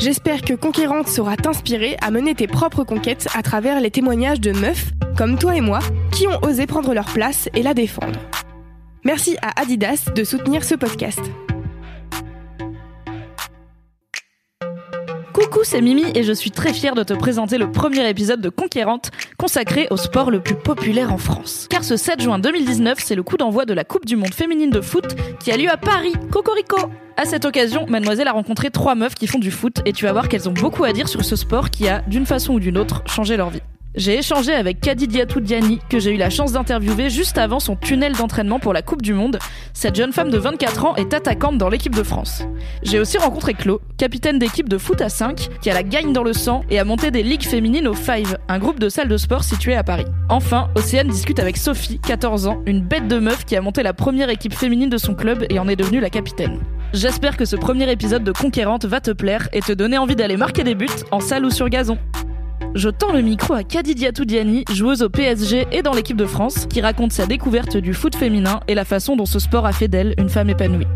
J'espère que Conquérante saura t'inspirer à mener tes propres conquêtes à travers les témoignages de meufs, comme toi et moi, qui ont osé prendre leur place et la défendre. Merci à Adidas de soutenir ce podcast. Coucou, c'est Mimi et je suis très fière de te présenter le premier épisode de Conquérante consacré au sport le plus populaire en France. Car ce 7 juin 2019, c'est le coup d'envoi de la Coupe du Monde féminine de foot qui a lieu à Paris. Cocorico À cette occasion, Mademoiselle a rencontré trois meufs qui font du foot et tu vas voir qu'elles ont beaucoup à dire sur ce sport qui a, d'une façon ou d'une autre, changé leur vie. J'ai échangé avec Kadidiatou Diani, que j'ai eu la chance d'interviewer juste avant son tunnel d'entraînement pour la Coupe du Monde. Cette jeune femme de 24 ans est attaquante dans l'équipe de France. J'ai aussi rencontré Claude, capitaine d'équipe de foot à 5, qui a la gagne dans le sang et a monté des ligues féminines au Five, un groupe de salles de sport situé à Paris. Enfin, Océane discute avec Sophie, 14 ans, une bête de meuf qui a monté la première équipe féminine de son club et en est devenue la capitaine. J'espère que ce premier épisode de Conquérante va te plaire et te donner envie d'aller marquer des buts en salle ou sur gazon. Je tends le micro à Kadidiatou Diani, joueuse au PSG et dans l'équipe de France, qui raconte sa découverte du foot féminin et la façon dont ce sport a fait d'elle une femme épanouie.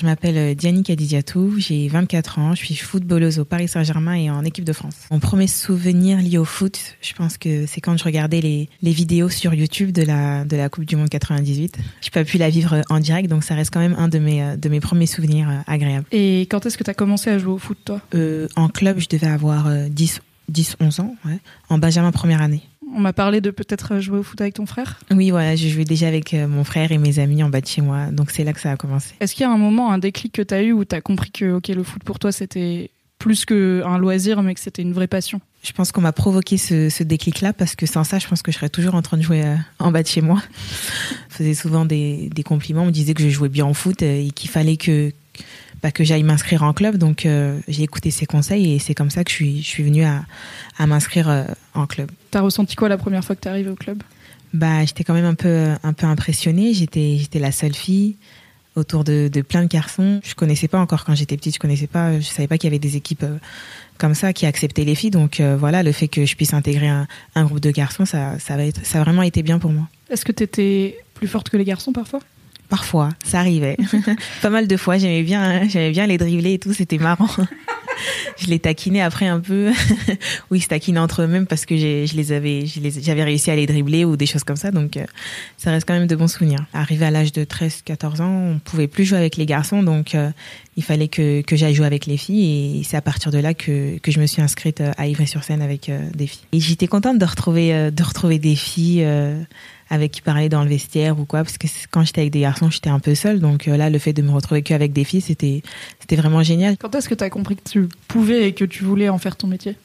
Je m'appelle euh, Diani Kadidiatou, j'ai 24 ans, je suis footballeuse au Paris Saint-Germain et en équipe de France. Mon premier souvenir lié au foot, je pense que c'est quand je regardais les, les vidéos sur YouTube de la, de la Coupe du Monde 98. Je n'ai pas pu la vivre en direct, donc ça reste quand même un de mes, euh, de mes premiers souvenirs euh, agréables. Et quand est-ce que tu as commencé à jouer au foot, toi? Euh, En club, je devais avoir 10, 10 11 ans, ouais, en Benjamin première année. On m'a parlé de peut-être jouer au foot avec ton frère? Oui, voilà, je jouais déjà avec mon frère et mes amis en bas de chez moi, donc c'est là que ça a commencé. Est-ce qu'il y a un moment, un déclic que tu as eu où tu as compris que ok, le foot pour toi c'était plus qu'un loisir, mais que c'était une vraie passion? Je pense qu'on m'a provoqué ce, ce déclic-là parce que sans ça, je pense que je serais toujours en train de jouer euh, en bas de chez moi. Je faisais souvent des, des compliments, on me disait que je jouais bien au foot et qu'il fallait que bah, que j'aille m'inscrire en club. Donc euh, j'ai écouté ses conseils et c'est comme ça que je suis, je suis venue à, à m'inscrire euh, en club. T'as ressenti quoi la première fois que t'es arrivée au club? Bah j'étais quand même un peu un peu impressionnée. J'étais j'étais la seule fille autour de, de plein de garçons. Je connaissais pas encore quand j'étais petite. Je connaissais pas. Je savais pas qu'il y avait des équipes euh, comme ça qui acceptaient les filles. Donc euh, voilà, le fait que je puisse intégrer un, un groupe de garçons, ça ça va être, ça a vraiment été bien pour moi. Est-ce que t'étais plus forte que les garçons parfois? Parfois, ça arrivait. pas mal de fois, j'aimais bien, j'aimais bien les dribbler et tout, c'était marrant. je les taquinais après un peu. oui, ils se taquinaient entre eux-mêmes parce que je les avais, j'avais réussi à les dribbler ou des choses comme ça. Donc, euh, ça reste quand même de bons souvenirs. Arrivé à l'âge de 13, 14 ans, on pouvait plus jouer avec les garçons, donc euh, il fallait que, j'aille jouer avec les filles et c'est à partir de là que, je me suis inscrite euh, à Ivry-sur-Seine avec des filles. Et j'étais contente de retrouver, de retrouver des filles. Avec qui parler dans le vestiaire ou quoi parce que quand j'étais avec des garçons j'étais un peu seule donc euh, là le fait de me retrouver qu'avec des filles c'était c'était vraiment génial Quand est-ce que t'as compris que tu pouvais et que tu voulais en faire ton métier?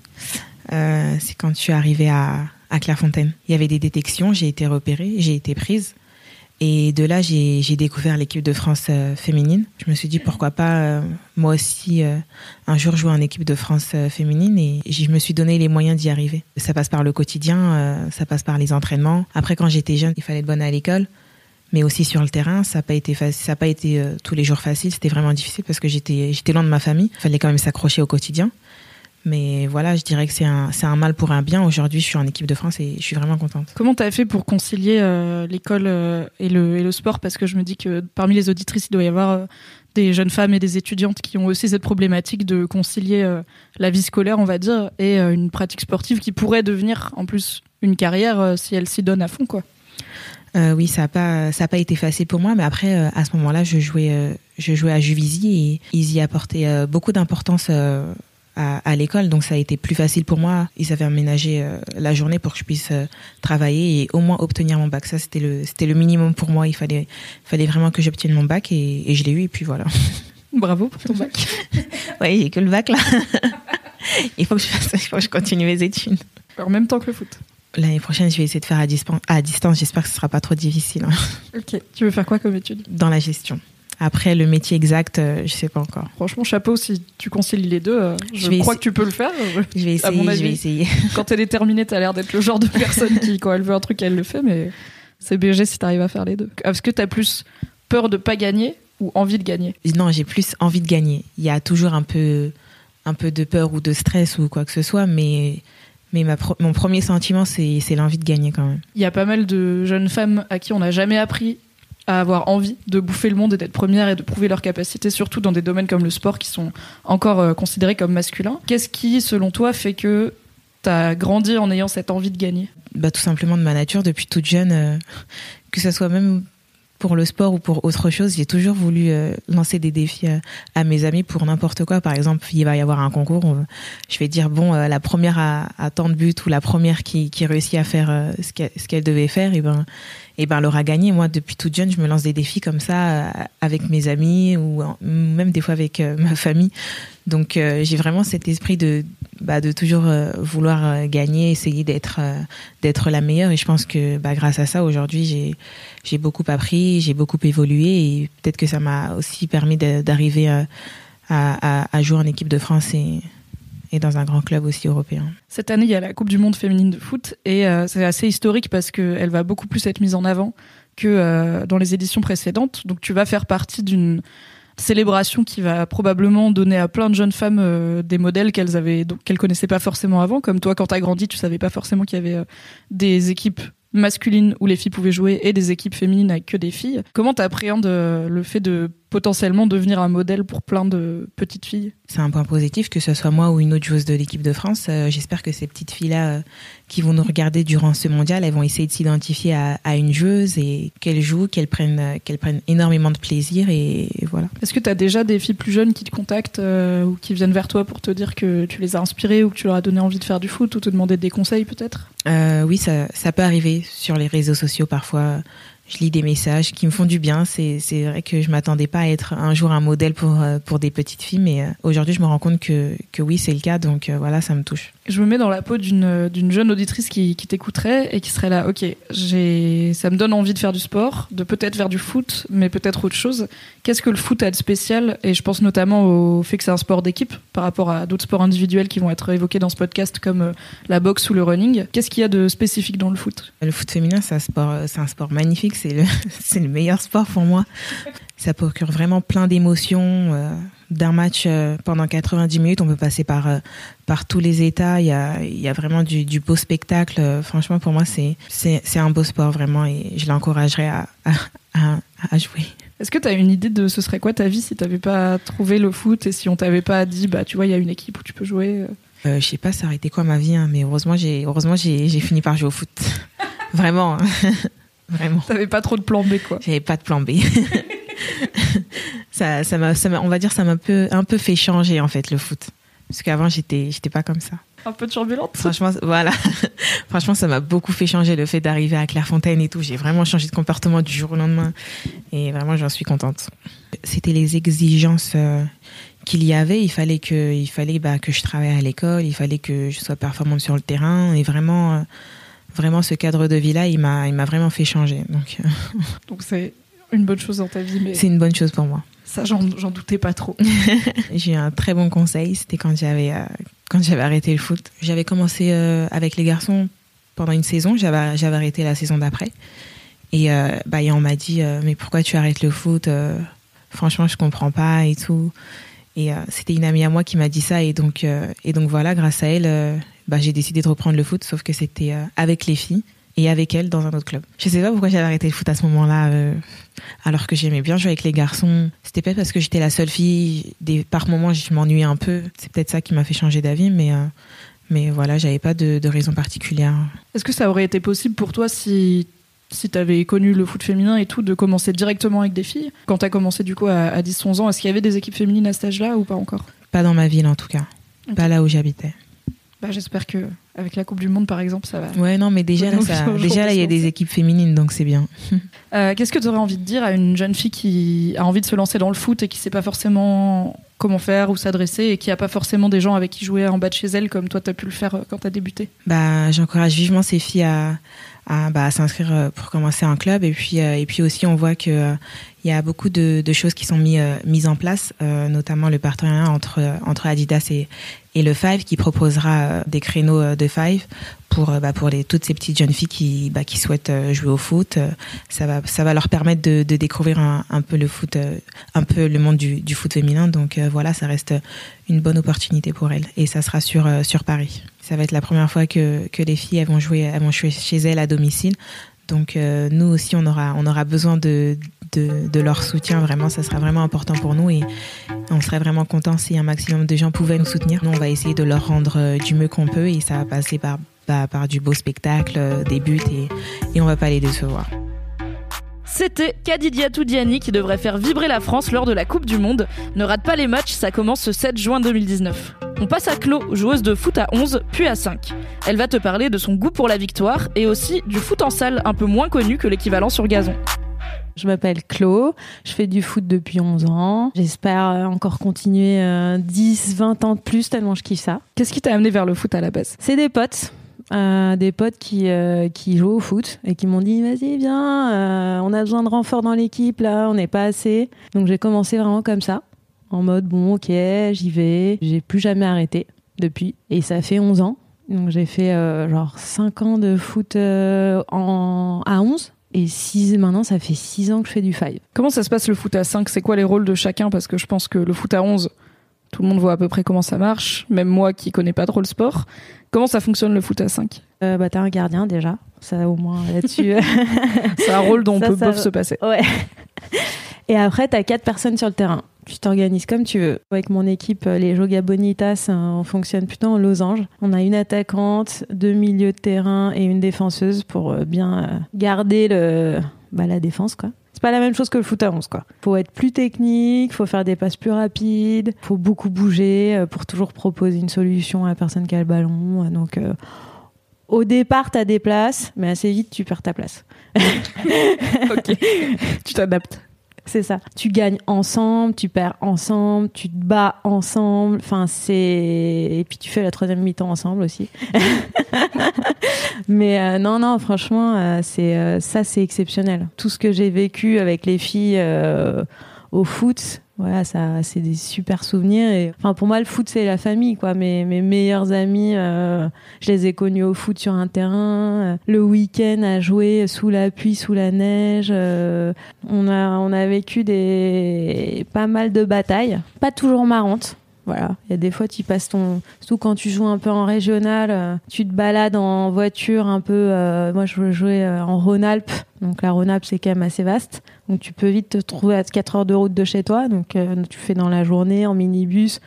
Euh, c'est quand je suis arrivée à, à Clairefontaine. Il y avait des détections, j'ai été repérée, j'ai été prise. Et de là, j'ai découvert l'équipe de France euh, féminine. Je me suis dit pourquoi pas euh, moi aussi euh, un jour jouer en équipe de France féminine et je me suis donné les moyens d'y arriver. Ça passe par le quotidien, ça passe par les entraînements. Après, quand j'étais jeune, il fallait être bonne à l'école. mais aussi sur le terrain. Ça n'a pas été ça a pas été tous les jours facile. C'était vraiment difficile parce que j'étais loin de ma famille. Il fallait quand même s'accrocher au quotidien. Mais voilà, je dirais que c'est un, c'est un mal pour un bien. Aujourd'hui, je suis en équipe de France et je suis vraiment contente. Comment tu as fait pour concilier euh, l'école euh, et, le, et le sport? Parce que je me dis que parmi les auditrices, il doit y avoir euh, des jeunes femmes et des étudiantes qui ont aussi cette problématique de concilier la vie scolaire, on va dire, et une pratique sportive qui pourrait devenir en plus une carrière si elle s'y donne à fond, quoi. Euh, oui, ça n'a pas, ça a pas été facile pour moi, mais après, euh, à ce moment-là, je jouais, euh, je jouais à Juvisy et ils y apportaient beaucoup d'importance à, à l'école, donc ça a été plus facile pour moi. Ils avaient aménagé euh, la journée pour que je puisse euh, travailler et au moins obtenir mon bac. Ça, c'était le, c'était le minimum pour moi. Il fallait, fallait vraiment que j'obtienne mon bac et, et je l'ai eu et puis voilà. Bravo pour ton bac. Oui, j'ai que le bac là. il faut que je fasse, il faut que je continue mes études. en même temps que le foot. L'année prochaine, je vais essayer de faire à, à distance. J'espère que ce sera pas trop difficile hein, Ok. Tu veux faire quoi comme étude? Dans la gestion. Après, le métier exact, euh, je sais pas encore. Franchement, chapeau, si tu concilies les deux, euh, je, Je vais crois essayer- que tu peux le faire. Je vais À mon essayer, je vais avis. essayer. Quand elle est terminée, t'as l'air d'être le genre de personne qui, quand elle veut un truc, elle le fait, mais c'est BG si t'arrives à faire les deux. Est-ce que t'as plus peur de pas gagner ou envie de gagner? Non, j'ai plus envie de gagner. Il y a toujours un peu, un peu de peur ou de stress ou quoi que ce soit, mais, mais ma pro- mon premier sentiment, c'est c'est l'envie de gagner quand même. Il y a pas mal de jeunes femmes à qui on n'a jamais appris à avoir envie de bouffer le monde et d'être première et de prouver leurs capacités, surtout dans des domaines comme le sport qui sont encore euh, considérés comme masculins. Qu'est-ce qui, selon toi, fait que t'as grandi en ayant cette envie de gagner? Bah, tout simplement de ma nature depuis toute jeune, euh, que ce soit même pour le sport ou pour autre chose, j'ai toujours voulu euh, lancer des défis euh, à mes amis pour n'importe quoi. Par exemple, il va y avoir un concours, je vais dire bon, euh, la première à, à tant de buts ou la première qui, réussit à faire ce qu'elle devait faire, et ben, et ben, elle aura gagné. Moi, depuis toute jeune, je me lance des défis comme ça avec mes amis ou même des fois avec ma famille. Donc, euh, j'ai vraiment cet esprit de, bah, de toujours euh, vouloir euh, gagner, essayer d'être la meilleure. Et je pense que bah, grâce à ça, aujourd'hui, j'ai beaucoup appris, j'ai beaucoup évolué et peut-être que ça m'a aussi permis d'arriver à, à, jouer en équipe de France et, et dans un grand club aussi européen. Cette année, il y a la Coupe du Monde féminine de foot et c'est assez historique parce qu'elle va beaucoup plus être mise en avant que dans les éditions précédentes. Donc tu vas faire partie d'une célébration qui va probablement donner à plein de jeunes femmes euh, des modèles qu'elles avaient qu'elles connaissaient pas forcément avant. Comme toi quand tu as grandi tu savais pas forcément qu'il y avait euh, des équipes masculines où les filles pouvaient jouer et des équipes féminines avec que des filles. Comment tu appréhendes le fait de potentiellement devenir un modèle pour plein de petites filles C'est un point positif que ce soit moi ou une autre joueuse de l'équipe de France. Euh, J'espère que ces petites filles-là euh, qui vont nous regarder durant ce mondial, elles vont essayer de s'identifier à, à une joueuse et qu'elles jouent, qu'elles prennent, euh, qu'elles prennent énormément de plaisir et, et voilà. Est-ce que tu as déjà des filles plus jeunes qui te contactent euh, ou qui viennent vers toi pour te dire que tu les as inspirées ou que tu leur as donné envie de faire du foot ou te demander des conseils peut-être? Oui, ça, ça peut arriver sur les réseaux sociaux parfois. Je lis des messages qui me font du bien. C'est c'est vrai que je m'attendais pas à être un jour un modèle pour, euh, pour des petites filles, mais euh, aujourd'hui je me rends compte que, que oui, c'est le cas. Donc euh, voilà, ça me touche. Je me mets dans la peau d'une d'une jeune auditrice qui, qui t'écouterait et qui serait là, ok, j'ai ça me donne envie de faire du sport, de peut-être faire du foot, mais peut-être autre chose. Qu'est-ce que le foot a de spécial? Et je pense notamment au fait que c'est un sport d'équipe par rapport à d'autres sports individuels qui vont être évoqués dans ce podcast comme euh, la boxe ou le running. Qu'est-ce qu'il y a de spécifique dans le foot? Le foot féminin, c'est un sport, c'est un sport magnifique. C'est le, c'est le meilleur sport pour moi. Ça procure vraiment plein d'émotions. D'un match euh, pendant 90 minutes, on peut passer par euh, par tous les états. Il y a il y a vraiment du, du beau spectacle. Euh, Franchement, pour moi, c'est c'est c'est un beau sport vraiment, et je l'encouragerais à, à à à jouer. Est-ce que tu as une idée de ce serait quoi ta vie si t'avais pas trouvé le foot et si on t'avait pas dit, bah tu vois, il y a une équipe où tu peux jouer Euh, je sais pas, ça aurait été quoi ma vie, hein, mais heureusement, j'ai heureusement j'ai j'ai fini par jouer au foot. vraiment, hein. vraiment. T'avais pas trop de plan B, quoi. J'avais pas de plan B. ça, ça m'a, ça m'a- on va dire, ça m'a un peu, un peu fait changer en fait le foot. Parce qu'avant j'étais, j'étais pas comme ça. Un peu turbulente. Franchement, voilà. Franchement, ça m'a beaucoup fait changer le fait d'arriver à Clairefontaine et tout. J'ai vraiment changé de comportement du jour au lendemain. Et vraiment, j'en suis contente. C'était les exigences euh, qu'il y avait. Il fallait que, il fallait bah, que je travaille à l'école. Il fallait que je sois performante sur le terrain. Et vraiment, euh, vraiment, ce cadre de vie-là, il m'a, il m'a vraiment fait changer. Donc, euh, Donc c'est une bonne chose dans ta vie, mais c'est une bonne chose pour moi. Ça, j'en doutais pas trop. J'ai eu un très bon conseil, c'était quand j'avais euh, quand j'avais arrêté le foot. J'avais commencé euh, avec les garçons pendant une saison, j'avais j'avais arrêté la saison d'après. Et, bah, et on m'a dit, mais pourquoi tu arrêtes le foot Franchement, je comprends pas et tout. Et c'était une amie à moi qui m'a dit ça. Et donc, et donc voilà, grâce à elle, bah, j'ai décidé de reprendre le foot, sauf que c'était avec les filles et avec elle dans un autre club. Je sais pas pourquoi j'avais arrêté le foot à ce moment-là, euh, alors que j'aimais bien jouer avec les garçons. C'était peut-être parce que j'étais la seule fille. Des, par moments, je m'ennuyais un peu. C'est peut-être ça qui m'a fait changer d'avis, mais euh, mais voilà, j'avais pas de, de, raison particulière. Est-ce que ça aurait été possible pour toi si si tu avais connu le foot féminin et tout, de commencer directement avec des filles? Quand tu as commencé du coup à, 10-11 ans, est-ce qu'il y avait des équipes féminines à cet âge-là ou pas encore? Pas dans ma ville en tout cas. Pas là où j'habitais. Bah, J'espère que avec la Coupe du Monde, par exemple, ça va. Ouais, non, mais déjà, là, déjà, là, il y a des équipes féminines, donc c'est bien. Euh, qu'est-ce que tu aurais envie de dire à une jeune fille qui a envie de se lancer dans le foot et qui sait pas forcément comment faire ou s'adresser et qui a pas forcément des gens avec qui jouer en bas de chez elle comme toi, tu as pu le faire euh, quand tu as débuté? Bah, J'encourage vivement ces filles à, à, bah, s'inscrire euh, pour commencer un club. Et puis, et puis aussi, on voit que il y a beaucoup de, de choses qui sont mis, mises en place, notamment le partenariat entre, entre Adidas et, et le Five qui proposera euh, des créneaux euh, de Five pour euh, bah, pour les toutes ces petites jeunes filles qui bah, qui souhaitent jouer au foot. Ça va ça va leur permettre de, de découvrir un, un, peu le foot un peu le monde du, du foot féminin. Donc voilà ça reste une bonne opportunité pour elles. Et ça sera sur sur Paris ça va être la première fois que, les filles vont jouer vont chez elles à domicile donc nous aussi on aura besoin de de, leur soutien. Vraiment, ça sera vraiment important pour nous et on serait vraiment content si un maximum de gens pouvaient nous soutenir. Nous, on va essayer de leur rendre euh, du mieux qu'on peut et ça va passer par, bah, par du beau spectacle, euh, des buts et, et on va pas les décevoir. C'était Kadidia Toudiani qui devrait faire vibrer la France lors de la Coupe du Monde. Ne rate pas les matchs, ça commence ce 7 juin 2019. On passe à Chlo, joueuse de foot à 11, puis à 5. Elle va te parler de son goût pour la victoire et aussi du foot en salle, un peu moins connu que l'équivalent sur gazon. Je m'appelle Chlo, je fais du foot depuis 11 ans. J'espère euh, encore continuer 10, euh, 20 ans de plus tellement je kiffe ça. Qu'est-ce qui t'a amené vers le foot à la base? C'est des potes. Euh, des potes qui, qui jouent au foot et qui m'ont dit vas-y viens on a besoin de renfort dans l'équipe là on n'est pas assez. Donc j'ai commencé vraiment comme ça en mode bon ok j'y vais. J'ai plus jamais arrêté depuis. Et ça fait 11 ans. Donc j'ai fait genre 5 ans de foot en, à 11 et six, maintenant, ça fait 6 ans que je fais du 5. Comment ça se passe le foot à 5 C'est quoi les rôles de chacun? Parce que je pense que le foot à 11, tout le monde voit à peu près comment ça marche, même moi qui connais pas trop le sport. Comment ça fonctionne le foot à 5 euh, bah, T'as un gardien déjà, ça au moins là-dessus. c'est un rôle dont on peut se passer. Ouais. Et après, t'as quatre personnes sur le terrain tu t'organises comme tu veux. Avec mon équipe, euh, les Joga Bonitas, hein, on fonctionne plutôt en losange. On a une attaquante, deux milieux de terrain et une défenseuse pour euh, bien euh, garder le, bah, la défense, quoi. C'est pas la même chose que le foot à 11, quoi. Faut être plus technique, faut faire des passes plus rapides, faut beaucoup bouger pour toujours proposer une solution à la personne qui a le ballon. Donc, au départ, tu as des places, mais assez vite, tu perds ta place. ok, tu t'adaptes. C'est ça. Tu gagnes ensemble, tu perds ensemble, tu te bats ensemble. Enfin, c'est et puis tu fais la troisième mi-temps ensemble aussi. Mais euh, non, non, franchement, euh, c'est euh, ça, c'est exceptionnel. Tout ce que j'ai vécu avec les filles au foot, voilà, ça, c'est des super souvenirs. Et, enfin, pour moi, le foot, c'est la famille, quoi. Mes, mes meilleurs amis, euh, je les ai connus au foot sur un terrain, euh, le week-end à jouer sous la pluie, sous la neige. Euh, on a, on a vécu des, pas mal de batailles, pas toujours marrantes. Voilà, il y a des fois tu passes ton surtout quand tu joues un peu en régional, euh, tu te balades en voiture un peu euh, moi je jouais euh, en Rhône-Alpes. Donc la Rhône-Alpes c'est quand même assez vaste. Donc tu peux vite te trouver à 4 heures de route de chez toi. Donc tu fais dans la journée en minibus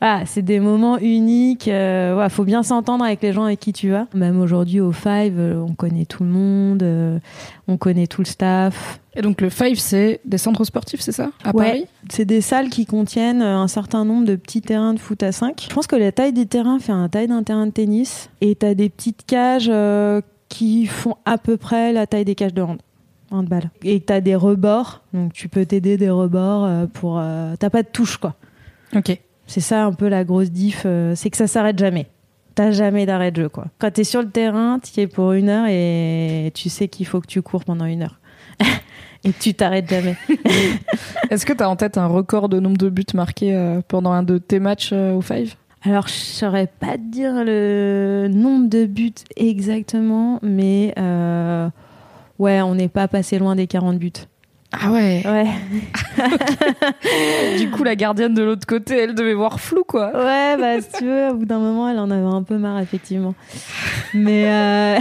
ah, c'est des moments uniques. Euh, ouais, faut bien s'entendre avec les gens avec qui tu vas. Même aujourd'hui au Five, euh, on connaît tout le monde, euh, on connaît tout le staff. Et donc le Five, c'est des centres sportifs, c'est ça? À Paris? C'est des salles qui contiennent un certain nombre de petits terrains de foot à 5. Je pense que la taille des terrains fait un taille d'un terrain de tennis. Et tu as des petites cages qui font à peu près la taille des cages de hand. Handball. Et tu as des rebords, donc tu peux t'aider des rebords pour. T'as pas de touche, quoi. Ok. C'est ça un peu la grosse diff, euh, c'est que ça s'arrête jamais. T'as jamais d'arrêt de jeu, quoi. Quand t'es sur le terrain, tu es pour une heure et tu sais qu'il faut que tu cours pendant une heure. et tu t'arrêtes jamais. Est-ce que tu as en tête un record de nombre de buts marqués euh, pendant un de tes matchs euh, au Five? Alors, je saurais pas te dire le nombre de buts exactement, mais Ouais, on n'est pas passé loin des 40 buts. Ah ouais. Ouais. du coup, la gardienne de l'autre côté, elle devait voir flou, quoi. Ouais, bah si tu veux, au bout d'un moment, elle en avait un peu marre, effectivement. Mais euh,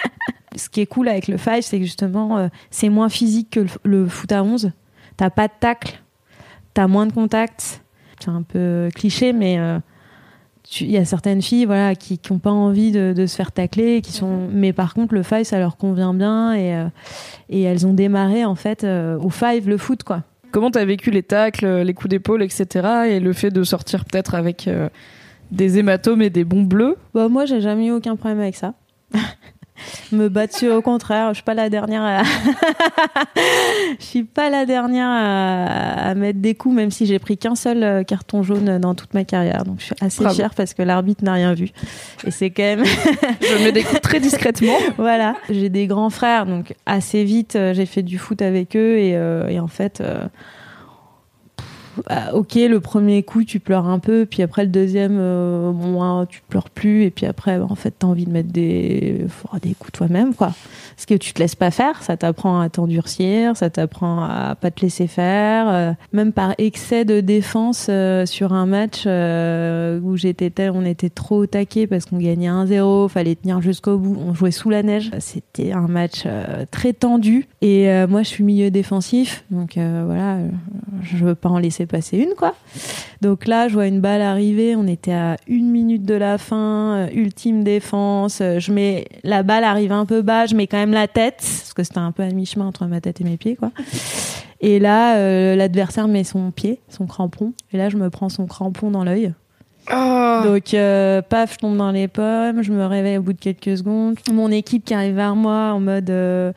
ce qui est cool avec le five, c'est que justement, euh, c'est moins physique que le, le foot à 11. T'as pas de tacle, t'as moins de contact. C'est un peu cliché, mais euh, il y a certaines filles voilà, qui n'ont pas envie de, de se faire tacler. Qui sont... Mais par contre, le five, ça leur convient bien. Et, euh, et elles ont démarré, en fait, euh, au five, le foot, quoi. Comment t'as vécu les tacles, les coups d'épaule, etc. Et le fait de sortir peut-être avec euh, des hématomes et des bons bleus? Bah, moi, j'ai jamais eu aucun problème avec ça. Me battre au contraire, je suis pas la dernière à... je suis pas la dernière à... à mettre des coups, même si j'ai pris qu'un seul euh, carton jaune dans toute ma carrière. Donc, je suis assez Bravo. fière parce que l'arbitre n'a rien vu. Et c'est quand même, Je mets des coups très discrètement. voilà. J'ai des grands frères, donc assez vite, euh, j'ai fait du foot avec eux et, euh, et en fait, euh, ah, ok, le premier coup, tu pleures un peu, puis après le deuxième, euh, tu pleures plus, et puis après, bah, en fait, t'as envie de mettre des, des coups toi-même, quoi. Parce que tu te laisses pas faire, ça t'apprend à t'endurcir, ça t'apprend à pas te laisser faire, euh, même par excès de défense euh, sur un match euh, où on était trop au parce qu'on gagnait 1-0, fallait tenir jusqu'au bout, on jouait sous la neige. C'était un match très tendu et moi je suis milieu défensif, donc voilà, je veux pas en laisser passer une quoi. Donc là, je vois une balle arriver, on était à une minute de la fin, euh, ultime défense, euh, je mets la balle arrive un peu bas, je mets quand même la tête parce que c'était un peu à mi-chemin entre ma tête et mes pieds quoi. Et là, euh, l'adversaire met son pied, son crampon, et là je me prends son crampon dans l'œil. Oh. Donc, euh, paf, je tombe dans les pommes, je me réveille au bout de quelques secondes. Mon équipe qui arrive vers moi en mode euh,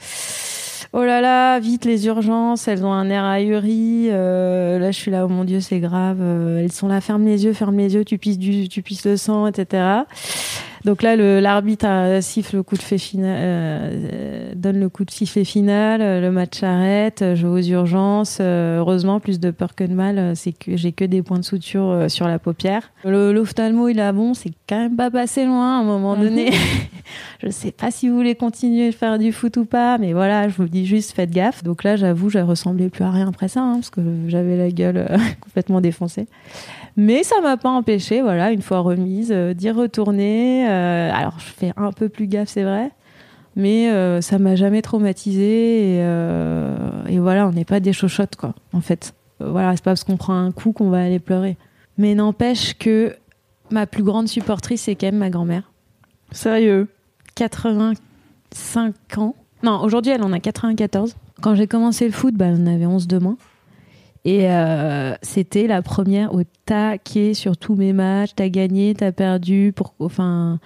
Oh là là, vite les urgences, elles ont un air ahuri. euh, là, je suis là, oh mon Dieu, c'est grave. euh, elles sont là, ferme les yeux, ferme les yeux, tu pisses, du, tu pisses le sang, etc. Donc là, l'arbitre euh, siffle le coup de fait final, euh, euh, donne le coup de sifflet final, le match s'arrête, je vais aux urgences. heureusement, plus de peur que de mal, c'est que j'ai que des points de suture sur la paupière. L'ophtalmo, il a bon, c'est quand même pas passé loin à un moment donné. je sais pas si vous voulez continuer de faire du foot ou pas, mais voilà, je vous dis juste, faites gaffe. Donc là, j'avoue, j'ai ressemblé plus à rien après ça, hein, parce que j'avais la gueule complètement défoncée. Mais ça m'a pas empêché, voilà, une fois remise, d'y retourner. Euh, alors, je fais un peu plus gaffe, c'est vrai, mais euh, ça m'a jamais traumatisé. Et, euh, et voilà, on n'est pas des chochottes, quoi, en fait. Voilà, c'est pas parce qu'on prend un coup qu'on va aller pleurer. Mais n'empêche que ma plus grande supportrice, c'est quand même ma grand-mère. Sérieux? 85 ans. Non, aujourd'hui, elle en a 94. Quand j'ai commencé le foot, bah, elle en avait 11 de moins. Et euh, c'était la première au taquet sur tous mes matchs. T'as gagné, t'as perdu. Pour, enfin,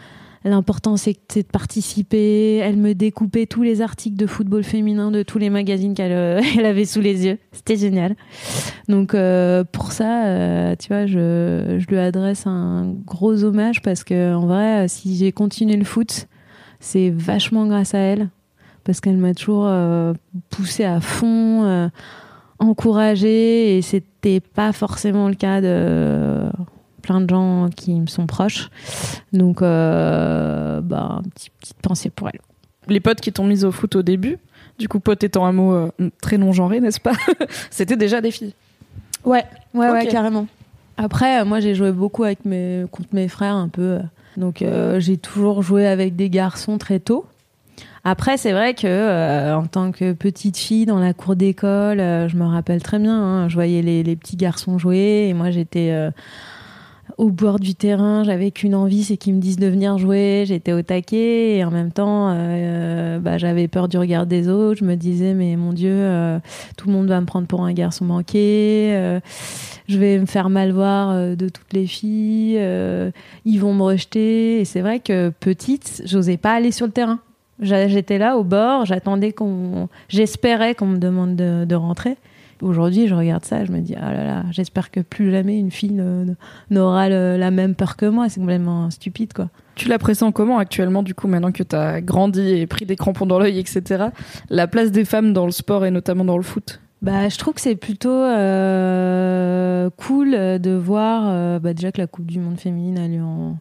l'important c'est de participer. Elle me découpait tous les articles de football féminin de tous les magazines qu'elle euh, avait sous les yeux. C'était génial. Donc euh, pour ça, tu vois, je, lui adresse un gros hommage parce que en vrai, si j'ai continué le foot, c'est vachement grâce à elle parce qu'elle m'a toujours poussé à fond, encouragée et c'était pas forcément le cas de plein de gens qui me sont proches. Donc, euh, bah, une petite, petite pensée pour elle. Les potes qui t'ont mise au foot au début, du coup, pote étant un mot euh, très non-genré, n'est-ce pas C'était déjà des filles. Ouais, ouais, carrément. Après, euh, moi, j'ai joué beaucoup avec mes, contre mes frères un peu. euh. Donc, euh, j'ai toujours joué avec des garçons très tôt. Après, c'est vrai que euh, en tant que petite fille dans la cour d'école, euh, je me rappelle très bien. hein, je voyais les, petits garçons jouer et moi, j'étais euh, au bord du terrain. J'avais qu'une envie, c'est qu'ils me disent de venir jouer. J'étais au taquet et en même temps, bah, j'avais peur du regard des autres. Je me disais, mais mon Dieu, tout le monde va me prendre pour un garçon manqué. je vais me faire mal voir de toutes les filles. ils vont me rejeter. Et c'est vrai que petite, j'osais pas aller sur le terrain. J'étais là au bord, j'attendais qu'on, j'espérais qu'on me demande de, de rentrer. Aujourd'hui, je regarde ça, je me dis ah là là, j'espère que plus jamais une fille n'aura la même peur que moi. C'est complètement stupide quoi. Tu la pressens comment actuellement, du coup, maintenant que t'as grandi et pris des crampons dans l'œil, etc. La place des femmes dans le sport et notamment dans le foot? Bah, je trouve que c'est plutôt euh, cool de voir euh, bah, déjà que la Coupe du Monde féminine a lieu en-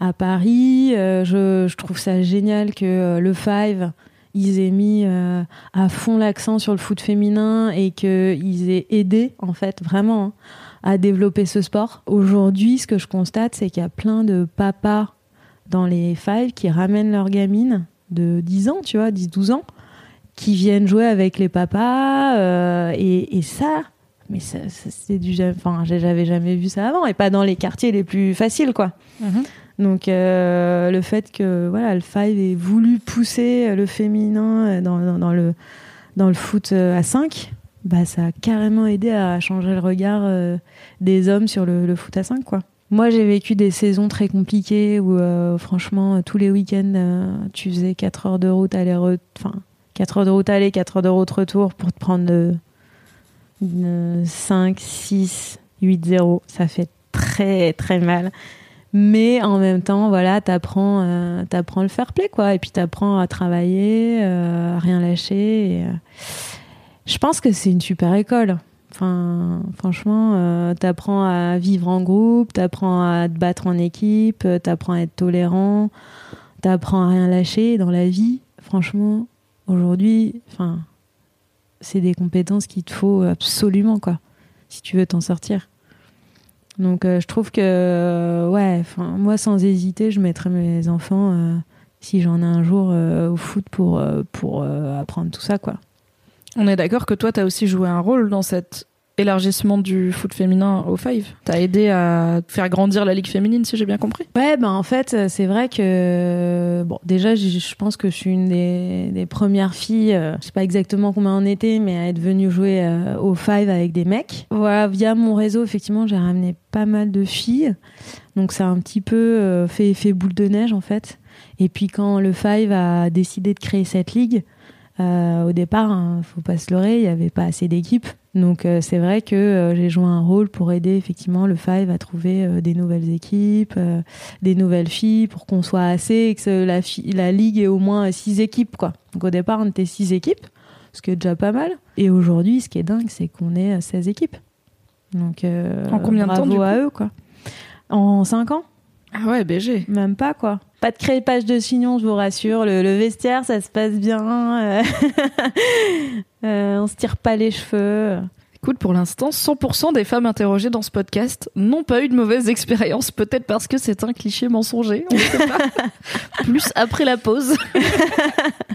à Paris. Euh, je, trouve ça génial que euh, le Five ils aient mis euh, à fond l'accent sur le foot féminin et qu'ils aient aidé, en fait, vraiment, hein, à développer ce sport. Aujourd'hui, ce que je constate, c'est qu'il y a plein de papas dans les five qui ramènent leurs gamines de 10 ans, tu vois, 10-12 ans, qui viennent jouer avec les papas. et, ça, mais ça, ça, c'est du. Enfin, j'avais jamais vu ça avant, et pas dans les quartiers les plus faciles, quoi. Donc euh, le fait que le Five ait voulu pousser le féminin dans, le foot euh, à 5, bah ça a carrément aidé à changer le regard euh, des hommes sur le, foot à 5 quoi. Moi j'ai vécu des saisons très compliquées où euh, franchement tous les week-ends tu faisais 4 heures de route aller enfin 4 heures de route aller, 4 heures de route retour pour te prendre euh, une 5 6 8 0, ça fait très très mal mais en même temps voilà t'apprends euh, t'apprends le fair play quoi. Et puis t'apprends à travailler euh, à rien lâcher euh, je pense que c'est une super école. Enfin franchement euh, t'apprends à vivre en groupe t'apprends à te battre en équipe t'apprends à être tolérant t'apprends à rien lâcher dans la vie. Franchement aujourd'hui enfin c'est des compétences qu'il te faut absolument quoi si tu veux t'en sortir donc euh, je trouve que euh, ouais, moi sans hésiter, je mettrais mes enfants euh, si j'en ai un jour au foot pour pour apprendre tout ça quoi. On est d'accord que toi, tu as aussi joué un rôle dans cet élargissement du foot féminin au Five. Tu as aidé à faire grandir la ligue féminine, si j'ai bien compris. Ouais, ben en fait, c'est vrai que bon, déjà je pense que je suis une des, premières filles, euh, je sais pas exactement combien on était, mais à être venue jouer euh, au Five avec des mecs. Voilà, via mon réseau, effectivement, j'ai ramené pas mal de filles. Donc ça a un petit peu euh, fait effet boule de neige en fait. Et puis quand le Five a décidé de créer cette ligue, au départ, hein, faut pas se leurrer, il y avait pas assez d'équipes. Donc euh, c'est vrai que euh, j'ai joué un rôle pour aider effectivement le Five à trouver euh, des nouvelles équipes, euh, des nouvelles filles pour qu'on soit assez et que la, la ligue ait au moins six équipes quoi. Donc au départ on était six équipes, ce qui est déjà pas mal. Et aujourd'hui ce qui est dingue c'est qu'on est à 16 équipes. Donc euh, En combien de temps, à eux quoi. En 5 ans Ah ouais, BG. même pas quoi. Pas de crépage de chignon, je vous rassure. Le, le vestiaire, ça se passe bien. Euh, euh, on se tire pas les cheveux. Écoute, pour l'instant, 100% des femmes interrogées dans ce podcast n'ont pas eu de mauvaise expérience. Peut-être parce que c'est un cliché mensonger. On ne sait pas. Plus après la pause.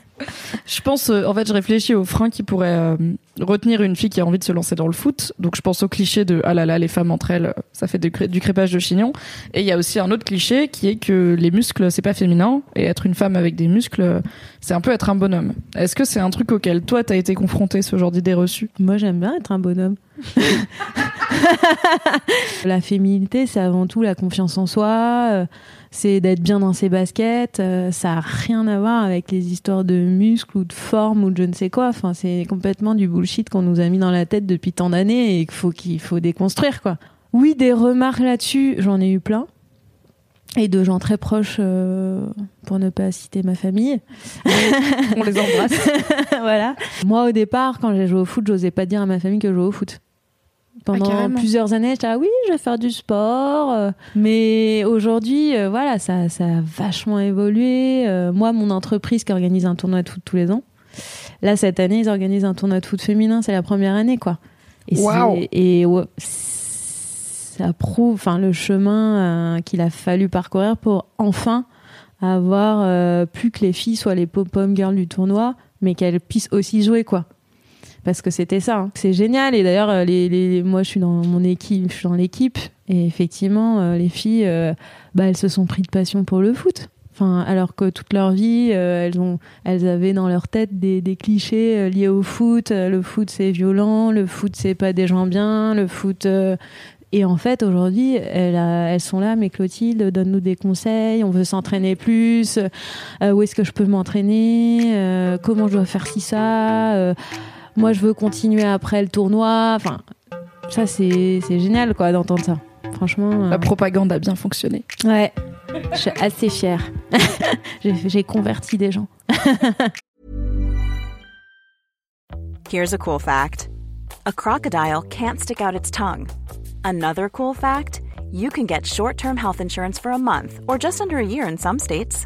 je pense, euh, en fait, je réfléchis aux freins qui pourraient euh, retenir une fille qui a envie de se lancer dans le foot. Donc, je pense au cliché de ah là là, les femmes entre elles, ça fait du, cré- du crépage de chignon. Et il y a aussi un autre cliché qui est que les muscles, c'est pas féminin. Et être une femme avec des muscles, c'est un peu être un bonhomme. Est-ce que c'est un truc auquel toi, t'as été confronté, ce genre d'idée reçue Moi, j'aime bien être un bonhomme. la féminité, c'est avant tout la confiance en soi. euh, c'est d'être bien dans ses baskets. euh, ça a rien à voir avec les histoires de muscles ou de forme ou de je ne sais quoi. Enfin, c'est complètement du bullshit qu'on nous a mis dans la tête depuis tant d'années et qu'il faut qu'il faut déconstruire, quoi. Oui, des remarques là-dessus, j'en ai eu plein. Et de gens très proches, euh, pour ne pas citer ma famille. On les embrasse. voilà. Moi, au départ, quand j'ai joué au foot, j'osais pas dire à ma famille que je jouais au foot. Pendant Ah, carrément. plusieurs années, j'étais là, oui, je vais faire du sport. euh, Mais aujourd'hui, euh, voilà, ça, ça a vachement évolué. Euh, moi, mon entreprise qui organise un tournoi de foot tous les ans, là, cette année, ils organisent un tournoi de foot féminin. C'est la première année, quoi. Et, Waouh. et ouais, ça prouve enfin, le chemin euh, qu'il a fallu parcourir pour enfin avoir euh, plus que les filles soient les pom-pom girls du tournoi, mais qu'elles puissent aussi jouer, quoi. Parce que c'était ça, hein. c'est génial. Et d'ailleurs, euh, les, les, moi, je suis dans mon équipe, je suis dans l'équipe, et effectivement, euh, les filles, euh, bah, elles se sont pris de passion pour le foot. Enfin, alors que toute leur vie, elles ont, elles avaient dans leur tête des, des clichés liés au foot. Le foot, c'est violent. Le foot, c'est pas des gens bien. Le foot. Et en fait, aujourd'hui, elles, sont là, mais Clotilde, donne-nous des conseils. On veut s'entraîner plus. Où est-ce que je peux m'entraîner Comment je dois faire ci ça Moi, je veux continuer après le tournoi. Enfin, ça, c'est c'est génial, quoi, d'entendre ça. Franchement. euh, La propagande a bien fonctionné. Ouais, je suis assez fière. J'ai j'ai converti des gens. Here's a cool fact a crocodile can't stick out its tongue. Another cool fact you can get short term health insurance for a month or just under a year in some states.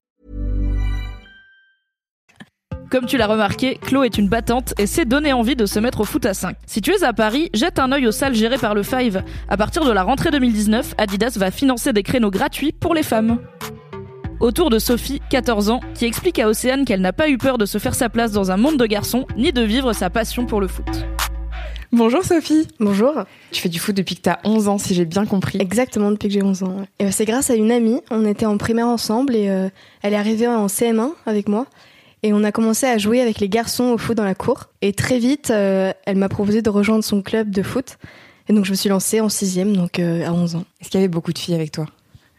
Comme tu l'as remarqué, Chlo est une battante et s'est donné envie de se mettre au foot à 5. Si tu es à Paris, jette un œil aux salles gérées par le Five. À partir de la rentrée 2019, Adidas va financer des créneaux gratuits pour les femmes. Autour de Sophie, 14 ans, qui explique à Océane qu'elle n'a pas eu peur de se faire sa place dans un monde de garçons, ni de vivre sa passion pour le foot. Bonjour Sophie. Bonjour. Tu fais du foot depuis que t'as 11 ans, si j'ai bien compris. Exactement, depuis que j'ai 11 ans. ouais. Et ben, c'est grâce à une amie. On était en primaire ensemble et euh, elle est arrivée en CM1 avec moi. Et on a commencé à jouer avec les garçons au foot dans la cour. Et très vite, euh, elle m'a proposé de rejoindre son club de foot. Et donc je me suis lancée en sixième, donc euh, à 11 ans. Est-ce qu'il y avait beaucoup de filles avec toi?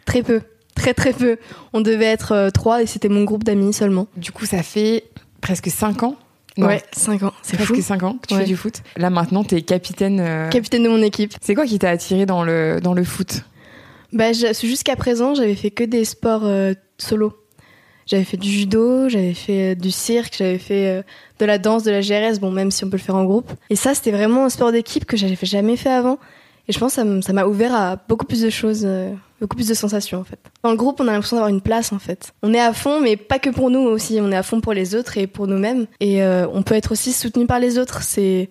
Très peu, très très peu. On devait être euh, trois et c'était mon groupe d'amis seulement. Du coup, ça fait presque 5 ans? Non, Ouais, 5 ans, c'est presque fou. 5 ans que tu Ouais. fais du foot. Là maintenant, t'es capitaine. euh, Capitaine de mon équipe. C'est quoi qui t'a attiré dans le, dans le foot? Bah, jusqu'à présent, j'avais fait que des sports euh, solo. J'avais fait du judo, j'avais fait euh, du cirque, j'avais fait euh, de la danse, de la GRS, bon, même si on peut le faire en groupe. Et ça, c'était vraiment un sport d'équipe que j'avais jamais fait avant. Et je pense que ça m'a ouvert à beaucoup plus de choses, euh, beaucoup plus de sensations, en fait. Dans le groupe, on a l'impression d'avoir une place, en fait. On est à fond, mais pas que pour nous aussi. On est à fond pour les autres et pour nous-mêmes. Et on peut être aussi soutenu par les autres. C'est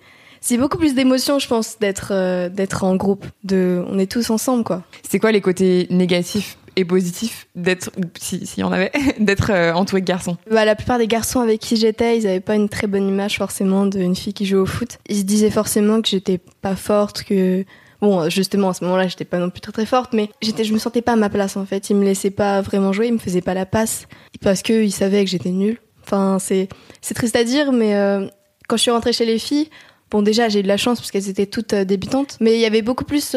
beaucoup plus d'émotion, je pense, d'être en groupe. On est tous ensemble, quoi. C'est quoi les côtés négatifs et positifs d'être, s'il y en avait, d'être euh, entouré de garçons Bah, la plupart des garçons avec qui j'étais, ils avaient pas une très bonne image forcément d'une fille qui joue au foot. Ils se disaient forcément que j'étais pas forte, que bon, justement à ce moment-là, j'étais pas non plus très très forte, mais j'étais, je me sentais pas à ma place en fait. Ils me laissaient pas vraiment jouer, ils me faisaient pas la passe parce que ils savaient que j'étais nulle. Enfin, c'est c'est triste à dire, mais euh, quand je suis rentrée chez les filles, bon déjà j'ai eu de la chance parce qu'elles étaient toutes euh, débutantes, mais il y avait beaucoup plus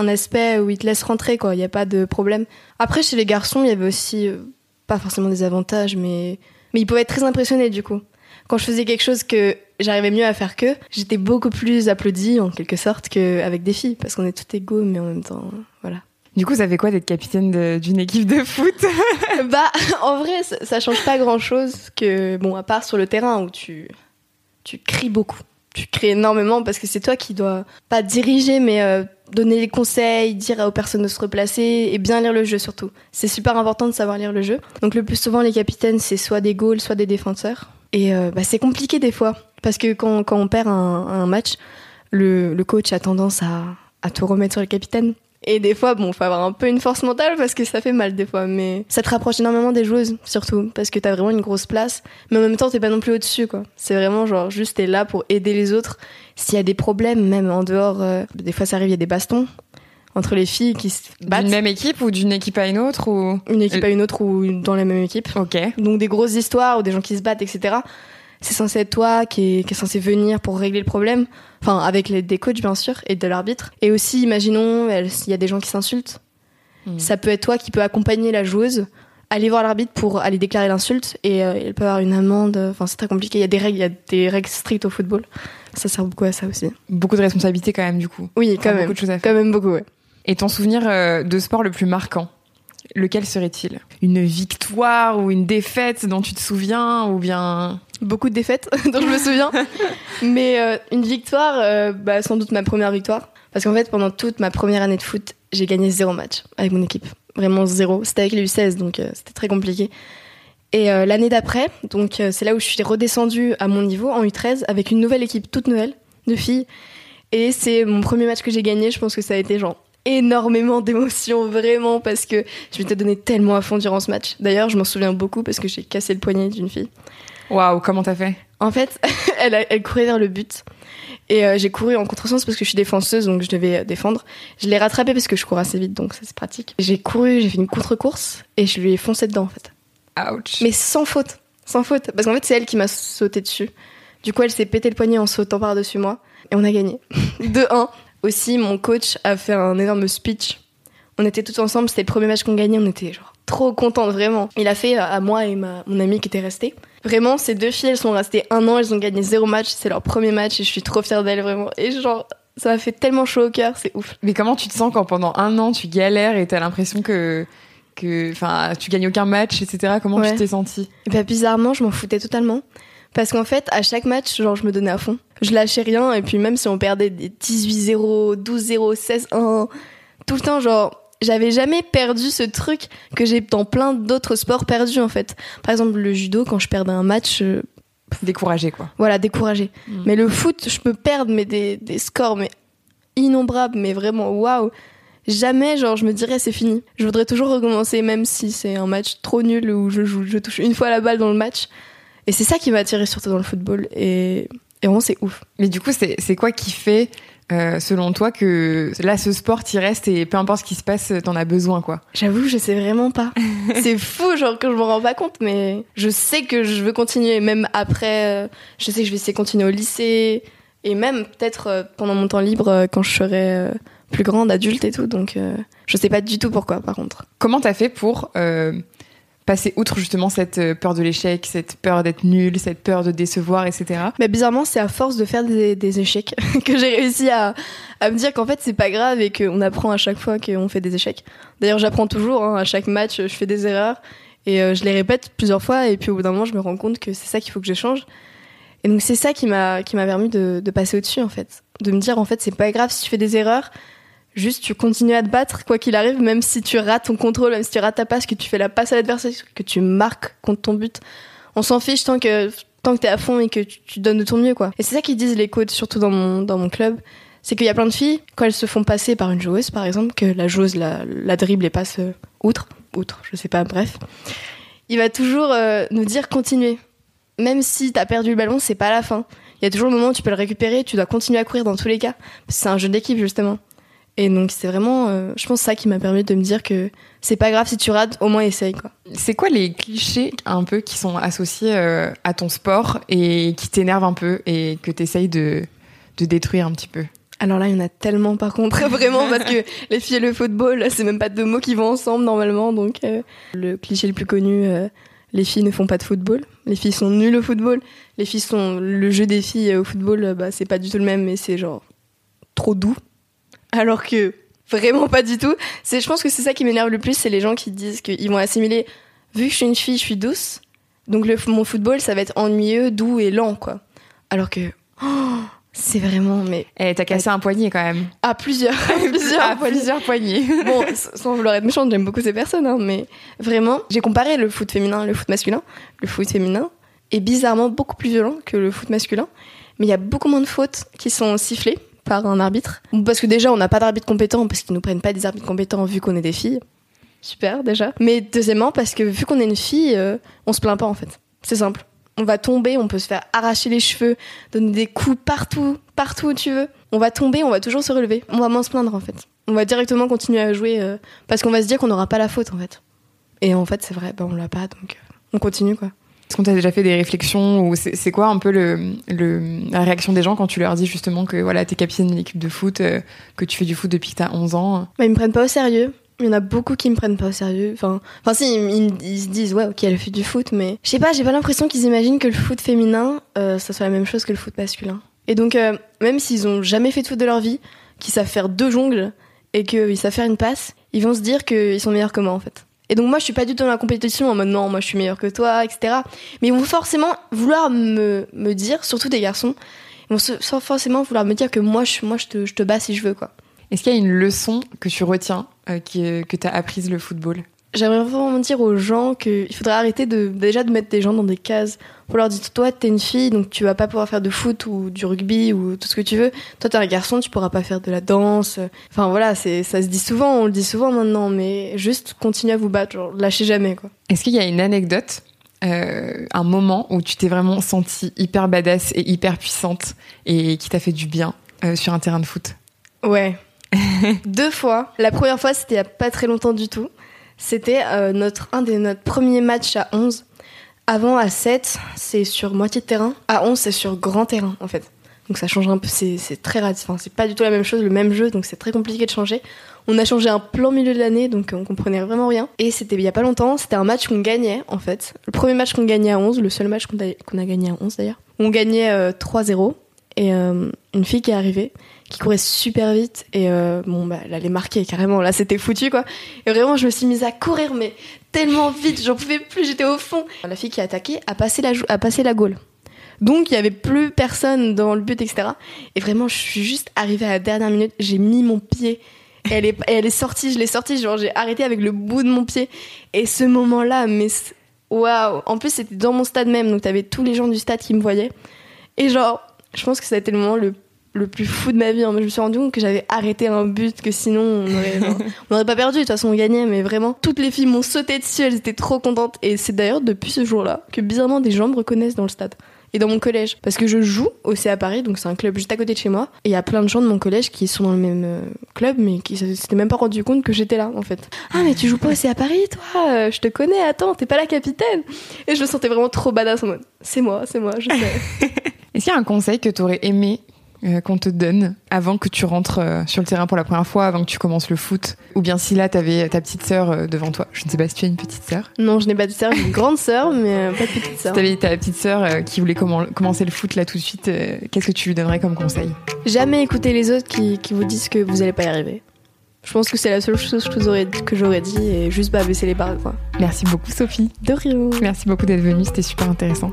un aspect où ils te laissent rentrer quoi. Il y a pas de problème. Après chez les garçons, il y avait aussi euh, pas forcément des avantages, mais, mais ils pouvaient être très impressionnés du coup. Quand je faisais quelque chose que j'arrivais mieux à faire qu'eux, j'étais beaucoup plus applaudie en quelque sorte qu'avec des filles, parce qu'on est toutes égaux, mais en même temps, voilà. Du coup, ça fait quoi d'être capitaine d'une équipe de foot? Bah, en vrai, ça, ça change pas grand chose que, bon, à part sur le terrain où tu, tu cries beaucoup. Tu cries énormément parce que c'est toi qui dois pas diriger, mais euh, donner les conseils, dire aux personnes de se replacer et bien lire le jeu surtout. C'est super important de savoir lire le jeu. Donc le plus souvent, les capitaines, c'est soit des goals, soit des défenseurs. Et euh, bah, c'est compliqué des fois parce que quand, quand on perd un, un match, le, le coach a tendance à, à tout remettre sur le capitaine. Et des fois, bon, faut avoir un peu une force mentale parce que ça fait mal des fois, mais ça te rapproche énormément des joueuses, surtout, parce que t'as vraiment une grosse place, mais en même temps, t'es pas non plus au-dessus, quoi. C'est vraiment genre, juste t'es là pour aider les autres. S'il y a des problèmes, même en dehors, euh, des fois ça arrive, il y a des bastons entre les filles qui se battent, D'une même équipe ou d'une équipe à une autre ou une équipe à une autre ou dans la même équipe. Ok. Donc des grosses histoires ou des gens qui se battent, etc. C'est censé être toi qui est, qui est censé venir pour régler le problème. Enfin, avec les, des coachs, bien sûr, et de l'arbitre. Et aussi, imaginons, s'il y a des gens qui s'insultent. Hmm. Ça peut être toi qui peux accompagner la joueuse, aller voir l'arbitre pour aller déclarer l'insulte, et euh, elle peut avoir une amende. Enfin, c'est très compliqué. Il y a des règles, il y a des règles strictes au football. Ça sert beaucoup à ça aussi. Beaucoup de responsabilités quand même du coup. Oui, quand Enfin, même. Beaucoup de choses à faire. Quand même beaucoup, ouais. Et ton souvenir euh, de sport le plus marquant? Lequel serait-il? Une victoire ou une défaite dont tu te souviens ou bien beaucoup de défaites dont je me souviens. Mais euh, une victoire, euh, bah, sans doute ma première victoire. Parce qu'en fait, pendant toute ma première année de foot, j'ai gagné zéro match avec mon équipe. Vraiment zéro. C'était avec les U16, donc euh, c'était très compliqué. Et l'année d'après, donc c'est là où je suis redescendue à mon niveau en U13 avec une nouvelle équipe toute nouvelle de filles. Et c'est mon premier match que j'ai gagné. Je pense que ça a été genre énormément d'émotions vraiment parce que je m'étais donné tellement à fond durant ce match. D'ailleurs, je m'en souviens beaucoup parce que j'ai cassé le poignet d'une fille. Waouh, comment t'as fait? En fait, elle, a- elle courait vers le but. Et euh, j'ai couru en contresens parce que je suis défenseuse, donc je devais euh, défendre. Je l'ai rattrapée parce que je cours assez vite, donc ça c'est pratique. J'ai couru, j'ai fait une contre-course et je lui ai foncé dedans en fait. Ouch. Mais sans faute, sans faute. Parce qu'en fait, c'est elle qui m'a sauté dessus. Du coup, elle s'est pété le poignet en sautant par-dessus moi. Et on a gagné. 2-1. Aussi, mon coach a fait un énorme speech. On était tous ensemble, c'était le premier match qu'on gagnait, on était genre trop contente, vraiment. Il a fait euh, à moi et ma, mon amie qui était restée. Vraiment, ces deux filles, elles sont restées un an, elles ont gagné zéro match, c'est leur premier match et je suis trop fière d'elles, vraiment. Et genre, ça m'a fait tellement chaud au cœur, c'est ouf. Mais comment tu te sens quand pendant un an tu galères et t'as l'impression que que enfin tu gagnes aucun match etc comment Ouais. tu t'es senti Et bah, bizarrement, je m'en foutais totalement. Parce qu'en fait, à chaque match, genre, je me donnais à fond. Je lâchais rien, et puis même si on perdait des 18-0, 12-0, 16-1, tout le temps, genre, j'avais jamais perdu ce truc que j'ai dans plein d'autres sports perdus, en fait. Par exemple, le judo, quand je perdais un match, euh, découragé quoi voilà, découragé. Mm. Mais le foot, je peux perdre mais des, des scores mais innombrables, mais vraiment waouh. Jamais, genre, je me dirais c'est fini. Je voudrais toujours recommencer, même si c'est un match trop nul où je joue, je touche une fois la balle dans le match. Et c'est ça qui m'a attiré surtout dans le football. Et, et vraiment, c'est ouf. mais du coup c'est quoi qui fait euh, selon toi que là ce sport t'y reste et peu importe ce qui se passe t'en as besoin quoi? J'avoue, je sais vraiment pas. c'est fou, genre, que je me rends pas compte, mais je sais que je veux continuer, même après. euh, Je sais que je vais essayer de continuer au lycée. Et même peut-être euh, pendant mon temps libre, quand je serai plus grande, adulte et tout. Donc, euh, je sais pas du tout pourquoi, par contre. comment t'as fait pour euh, passer outre justement cette euh, peur de l'échec cette peur d'être nul cette peur de décevoir etc Mais bizarrement, c'est à force de faire des, échecs que j'ai réussi à, à me dire qu'en fait, c'est pas grave et qu'on apprend à chaque fois qu'on fait des échecs. D'ailleurs, j'apprends toujours. hein, à chaque match, je fais des erreurs et euh, je les répète plusieurs fois. Et puis au bout d'un moment, je me rends compte que c'est ça qu'il faut que je change. Et donc, c'est ça qui m'a qui m'a permis de, de passer au-dessus, en fait. De me dire, en fait, c'est pas grave si tu fais des erreurs. Juste, tu continues à te battre, quoi qu'il arrive, même si tu rates ton contrôle, même si tu rates ta passe, que tu fais la passe à l'adversaire, que tu marques contre ton but. On s'en fiche tant que tant que t'es à fond et que tu, donnes de ton mieux, quoi. Et c'est ça qu'ils disent les coachs, surtout dans mon, dans mon club. C'est qu'il y a plein de filles, quand elles se font passer par une joueuse, par exemple, que la joueuse la, dribble et passe euh, outre, outre, je sais pas, bref. Il va toujours euh, nous dire continuez. Même si t'as perdu le ballon, c'est pas la fin. Il y a toujours le moment où tu peux le récupérer, tu dois continuer à courir dans tous les cas. C'est un jeu d'équipe, justement. Et donc, c'est vraiment, euh, je pense, ça qui m'a permis de me dire que c'est pas grave si tu rates, au moins essaye, quoi. c'est quoi les clichés un peu qui sont associés euh, à ton sport et qui t'énervent un peu et que t'essayes de de détruire un petit peu? Alors là, il y en a tellement par contre, vraiment, parce que les filles et le football, c'est même pas deux mots qui vont ensemble normalement. Donc, euh, le cliché le plus connu, les filles ne font pas de football. Les filles sont nulles au football. Les filles sont. Le jeu des filles au football, bah, c'est pas du tout le même, mais c'est genre trop doux. Alors que vraiment pas du tout. C'est, je pense que c'est ça qui m'énerve le plus, c'est les gens qui disent qu'ils vont assimiler. Vu que je suis une fille, je suis douce. Donc le, mon football, ça va être ennuyeux, doux et lent, quoi. Alors que. oh, c'est vraiment. Mais Eh, t'as cassé un poignet quand même. à plusieurs, à plusieurs, à plusieurs poignées. Bon, sans vouloir être méchante, j'aime beaucoup ces personnes, hein, mais vraiment, j'ai comparé le foot féminin le foot masculin. Le foot féminin est bizarrement beaucoup plus violent que le foot masculin, mais il y a beaucoup moins de fautes qui sont sifflées par un arbitre. Parce que déjà, on n'a pas d'arbitre compétent, parce qu'ils nous prennent pas des arbitres compétents vu qu'on est des filles. Super, déjà. Mais deuxièmement, parce que vu qu'on est une fille, euh, on se plaint pas en fait. C'est simple. On va tomber, on peut se faire arracher les cheveux, donner des coups partout, partout où tu veux. On va tomber, on va toujours se relever. On va moins se plaindre en fait. On va directement continuer à jouer euh, parce qu'on va se dire qu'on n'aura pas la faute en fait. Et en fait, c'est vrai, ben, on l'a pas, donc euh, on continue quoi. Est-ce qu'on t'a déjà fait des réflexions ou c'est quoi un peu la réaction des gens quand tu leur dis justement que voilà, t'es capitaine d'une équipe de foot, euh, que tu fais du foot depuis que t'as 11 ans? Bah, ils me prennent pas au sérieux. Il y en a beaucoup qui me prennent pas au sérieux. Enfin, enfin si, ils se disent, ouais, ok, elle fait du foot, mais je sais pas, j'ai pas l'impression qu'ils imaginent que le foot féminin, euh, ça soit la même chose que le foot masculin. Et donc, euh, même s'ils ont jamais fait de foot de leur vie, qu'ils savent faire deux jongles et qu'ils savent faire une passe, ils vont se dire qu'ils sont meilleurs que moi, en fait. Et donc, moi, je suis pas du tout dans la compétition en mode non, moi, je suis meilleur que toi, etc. Mais ils vont forcément vouloir me, me dire, surtout des garçons, ils vont forcément vouloir me dire que moi, je, moi, je te, je te bats si je veux, quoi. Est-ce qu'il y a une leçon que tu retiens euh, qui, euh, que t'as apprise le football? J'aimerais vraiment dire aux gens qu'il faudrait arrêter de déjà de mettre des gens dans des cases. Pour leur dire, toi, t'es une fille, donc tu vas pas pouvoir faire de foot ou du rugby ou tout ce que tu veux. Toi, t'es un garçon, tu pourras pas faire de la danse. Enfin voilà, c'est ça se dit souvent, on le dit souvent maintenant, mais juste continuez à vous battre, genre lâchez jamais quoi. Est-ce qu'il y a une anecdote, euh, un moment où tu t'es vraiment sentie hyper badass et hyper puissante et qui t'a fait du bien euh, sur un terrain de foot? Ouais. Deux fois. La première fois, c'était il y a pas très longtemps du tout. C'était euh, notre un des notre premiers matchs à 11. Avant à 7, c'est sur moitié de terrain. À 11, c'est sur grand terrain en fait. Donc ça change un peu, c'est très radical. Enfin, c'est pas du tout la même chose, le même jeu, donc c'est très compliqué de changer. On a changé un plan milieu de l'année, donc on comprenait vraiment rien. Et c'était il y a pas longtemps, c'était un match qu'on gagnait en fait. Le premier match qu'on gagnait à 11, le seul match qu'on a, a gagné à 11 d'ailleurs. On gagnait euh, 3-0 et euh, une fille qui est arrivée qui courait super vite et euh, bon bah elle allait marquer carrément là c'était foutu quoi. Et vraiment je me suis mise à courir mais tellement vite j'en pouvais plus j'étais au fond. La fille qui a attaqué a passé la a passé la goal donc il y avait plus personne dans le but etc et vraiment je suis juste arrivée à la dernière minute j'ai mis mon pied. Elle est elle est sortie je l'ai sortie genre j'ai arrêté avec le bout de mon pied. Et ce moment là mais waouh. En plus c'était dans mon stade même donc t'avais tous les gens du stade qui me voyaient. Et genre je pense que ça a été le moment le le plus fou de ma vie. hein. Je me suis rendu compte que j'avais arrêté un but, que sinon on aurait, genre, on aurait pas perdu. De toute façon, on gagnait, mais vraiment, toutes les filles m'ont sauté dessus. Elles étaient trop contentes. Et c'est d'ailleurs depuis ce jour-là que bizarrement des gens me reconnaissent dans le stade et dans mon collège, parce que je joue au CA Paris, donc c'est un club juste à côté de chez moi. Et il y a plein de gens de mon collège qui sont dans le même euh, club, mais qui s'étaient même pas rendu compte que j'étais là, en fait. Ah, mais tu joues pas au CA Paris, toi? Euh, Je te connais. Attends, t'es pas la capitaine. Et je me sentais vraiment trop badass en mode. C'est moi, c'est moi. Je sais. Est-ce qu'il y a un conseil que tu aurais aimé qu'on te donne avant que tu rentres euh, sur le terrain pour la première fois, avant que tu commences le foot Ou bien si là, tu avais ta petite sœur euh, devant toi. Je ne sais pas si tu as une petite sœur. non, je n'ai pas de sœur, j'ai une grande sœur, mais euh, pas de petite Si sœur. tu avais ta petite sœur euh, qui voulait commen- commencer le foot là tout de suite, euh, qu'est-ce que tu lui donnerais comme conseil? Jamais écouter les autres qui, qui vous disent que vous allez pas y arriver. Je pense que c'est la seule chose que j'aurais que j'aurais dit et juste pas baisser les barres quoi. Merci beaucoup Sophie. De rien. Merci beaucoup d'être venue, c'était super intéressant.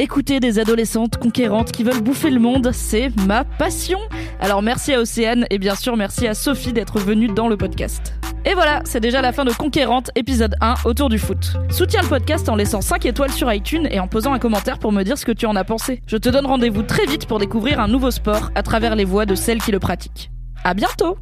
Écouter des adolescentes conquérantes qui veulent bouffer le monde, c'est ma passion. Alors merci à Océane et bien sûr merci à Sophie d'être venue dans le podcast. Et voilà, c'est déjà la fin de Conquérante, épisode 1, autour du foot. Soutiens le podcast en laissant 5 étoiles sur iTunes et en posant un commentaire pour me dire ce que tu en as pensé. Je te donne rendez-vous très vite pour découvrir un nouveau sport à travers les voix de celles qui le pratiquent. À bientôt